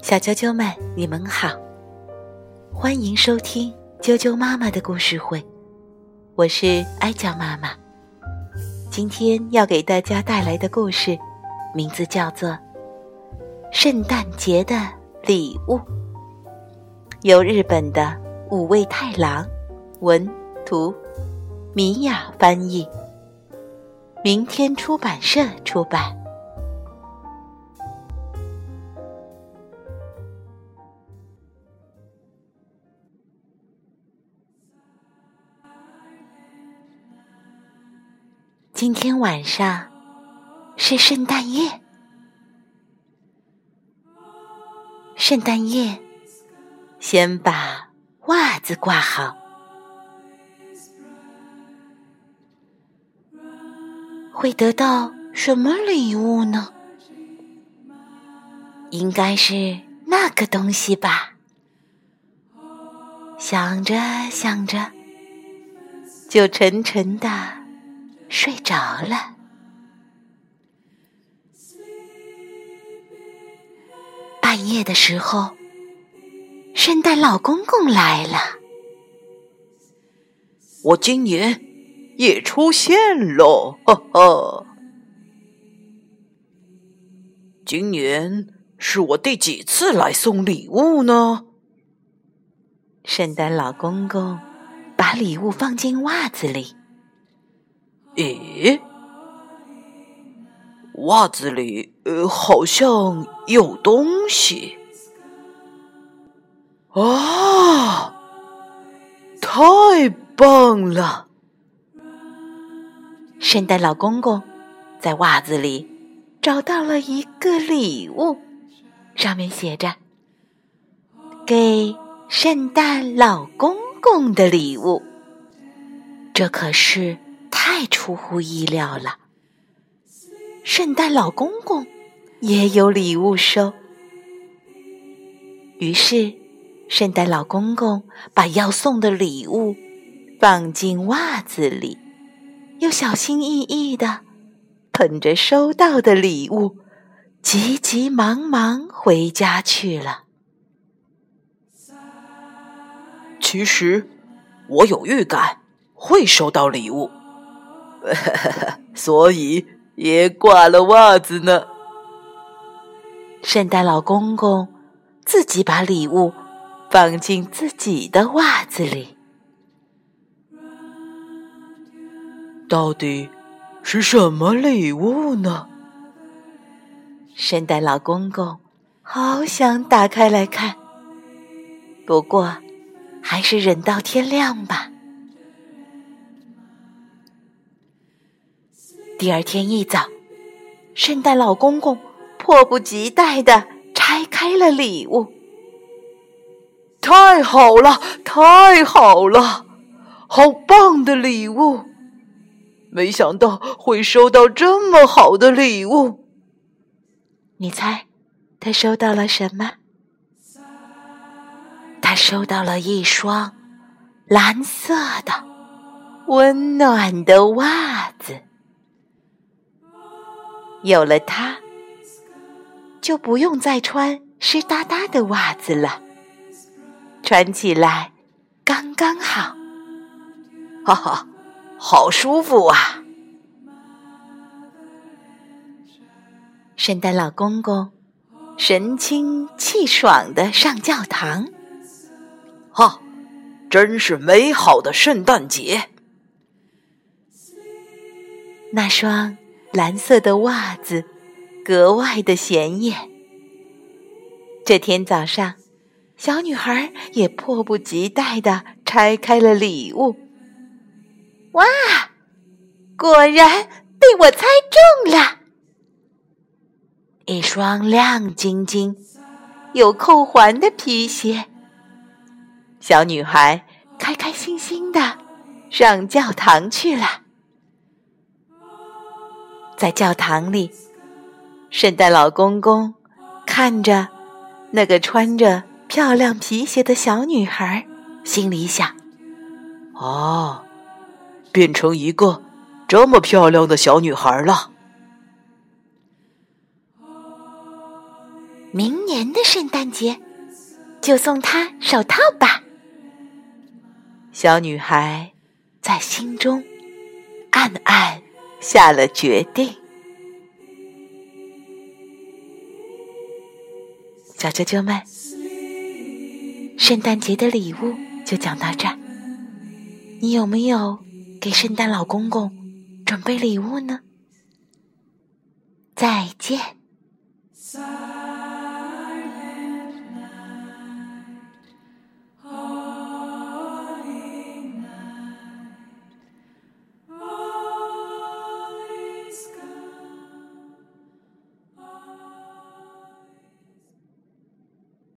小啾啾们，你们好，欢迎收听啾啾妈妈的故事会，我是哀娇妈妈。今天要给大家带来的故事，名字叫做《圣诞节的礼物》，由日本的五味太郎文图米雅翻译，明天出版社出版。今天晚上是圣诞夜，圣诞夜先把袜子挂好，会得到什么礼物呢？应该是那个东西吧。想着想着，就沉沉的。睡着了。半夜的时候，圣诞老公公来了。我今年也出现了，哈哈！今年是我第几次来送礼物呢？圣诞老公公把礼物放进袜子里。咦，袜子里呃好像有东西啊！太棒了！圣诞老公公在袜子里找到了一个礼物，上面写着“给圣诞老公公的礼物”，这可是。太出乎意料了！圣诞老公公也有礼物收，于是圣诞老公公把要送的礼物放进袜子里，又小心翼翼的捧着收到的礼物，急急忙忙回家去了。其实我有预感会收到礼物。所以也挂了袜子呢。圣诞老公公自己把礼物放进自己的袜子里。到底是什么礼物呢？圣诞老公公好想打开来看，不过还是忍到天亮吧。第二天一早，圣诞老公公迫不及待的拆开了礼物。太好了，太好了，好棒的礼物！没想到会收到这么好的礼物。你猜，他收到了什么？他收到了一双蓝色的、温暖的袜子。有了它，就不用再穿湿哒哒的袜子了，穿起来刚刚好，哈哈，好舒服啊！圣诞老公公神清气爽的上教堂，哈，真是美好的圣诞节。那双。蓝色的袜子格外的显眼。这天早上，小女孩也迫不及待的拆开了礼物。哇，果然被我猜中了！一双亮晶晶、有扣环的皮鞋。小女孩开开心心的上教堂去了。在教堂里，圣诞老公公看着那个穿着漂亮皮鞋的小女孩，心里想：“哦，变成一个这么漂亮的小女孩了。”明年的圣诞节就送他手套吧。小女孩在心中暗暗下了决定。小啾啾们，圣诞节的礼物就讲到这儿。你有没有给圣诞老公公准备礼物呢？再见。